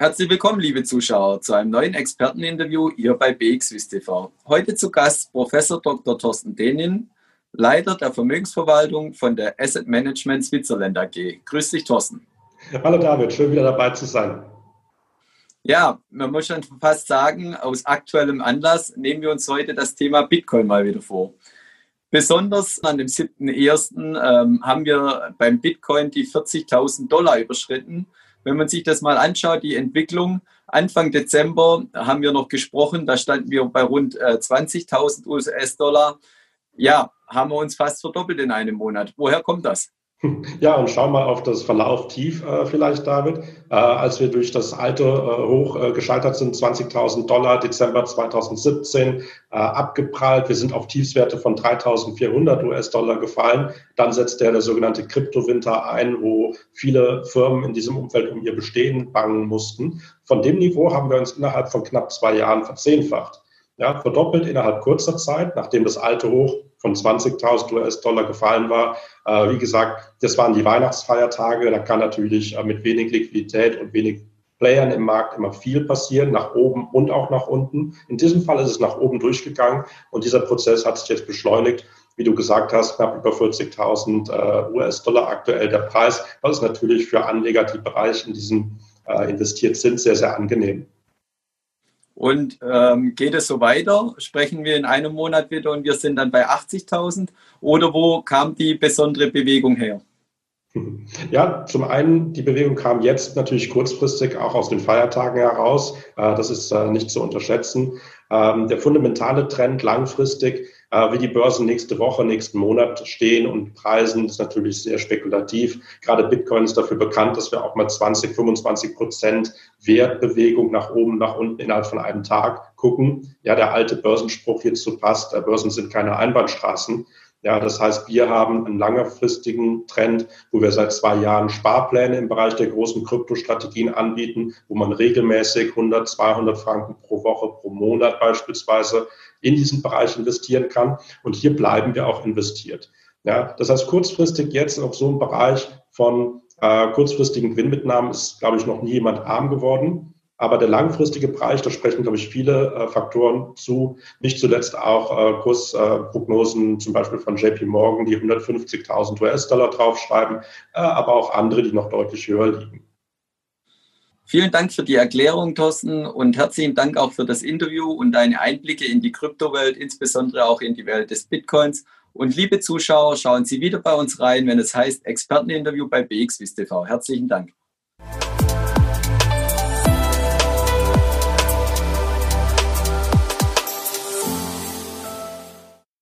Herzlich willkommen, liebe Zuschauer, zu einem neuen Experteninterview hier bei BXWIS TV. Heute zu Gast Professor Dr. Thorsten Denin, Leiter der Vermögensverwaltung von der Asset Management Switzerland AG. Grüß dich, Thorsten. Hallo David, schön wieder dabei zu sein. Ja, man muss schon fast sagen, aus aktuellem Anlass nehmen wir uns heute das Thema Bitcoin mal wieder vor. Besonders an dem 7.1. Ähm, haben wir beim Bitcoin die 40.000 Dollar überschritten wenn man sich das mal anschaut, die Entwicklung, Anfang Dezember haben wir noch gesprochen, da standen wir bei rund 20.000 äh, US-Dollar. Ja, haben wir uns fast verdoppelt in einem Monat. Woher kommt das? Ja, und schau mal auf das Verlauf tief äh, vielleicht, David. Äh, als wir durch das alte äh, Hoch äh, gescheitert sind, 20.000 Dollar, Dezember 2017, äh, abgeprallt. Wir sind auf Tiefswerte von 3.400 US-Dollar gefallen. Dann setzt der, der sogenannte Kryptowinter ein, wo viele Firmen in diesem Umfeld um ihr Bestehen bangen mussten. Von dem Niveau haben wir uns innerhalb von knapp zwei Jahren verzehnfacht. Ja, verdoppelt innerhalb kurzer Zeit, nachdem das alte Hoch von 20.000 US-Dollar gefallen war. Äh, wie gesagt, das waren die Weihnachtsfeiertage. Da kann natürlich äh, mit wenig Liquidität und wenig Playern im Markt immer viel passieren, nach oben und auch nach unten. In diesem Fall ist es nach oben durchgegangen und dieser Prozess hat sich jetzt beschleunigt. Wie du gesagt hast, knapp über 40.000 äh, US-Dollar aktuell der Preis. Das ist natürlich für Anleger, die bereits in diesem äh, investiert sind, sehr, sehr angenehm. Und ähm, geht es so weiter? Sprechen wir in einem Monat wieder und wir sind dann bei 80.000? Oder wo kam die besondere Bewegung her? Ja, zum einen, die Bewegung kam jetzt natürlich kurzfristig auch aus den Feiertagen heraus. Äh, das ist äh, nicht zu unterschätzen. Ähm, der fundamentale Trend langfristig äh, wie die Börsen nächste Woche, nächsten Monat stehen und preisen, ist natürlich sehr spekulativ. Gerade Bitcoin ist dafür bekannt, dass wir auch mal 20, 25 Prozent Wertbewegung nach oben, nach unten innerhalb von einem Tag gucken. Ja, der alte Börsenspruch hierzu passt, äh, Börsen sind keine Einbahnstraßen. Ja, das heißt, wir haben einen langfristigen Trend, wo wir seit zwei Jahren Sparpläne im Bereich der großen Kryptostrategien anbieten, wo man regelmäßig 100, 200 Franken pro Woche, pro Monat beispielsweise in diesen Bereich investieren kann. Und hier bleiben wir auch investiert. Ja, das heißt, kurzfristig jetzt auf so einem Bereich von äh, kurzfristigen Gewinnmitnahmen ist, glaube ich, noch nie jemand arm geworden. Aber der langfristige Bereich, da sprechen, glaube ich, viele äh, Faktoren zu. Nicht zuletzt auch äh, Kursprognosen, äh, zum Beispiel von JP Morgan, die 150.000 US-Dollar draufschreiben, äh, aber auch andere, die noch deutlich höher liegen. Vielen Dank für die Erklärung, Thorsten, und herzlichen Dank auch für das Interview und deine Einblicke in die Kryptowelt, insbesondere auch in die Welt des Bitcoins. Und liebe Zuschauer, schauen Sie wieder bei uns rein, wenn es heißt Experteninterview bei BXWIS TV. Herzlichen Dank.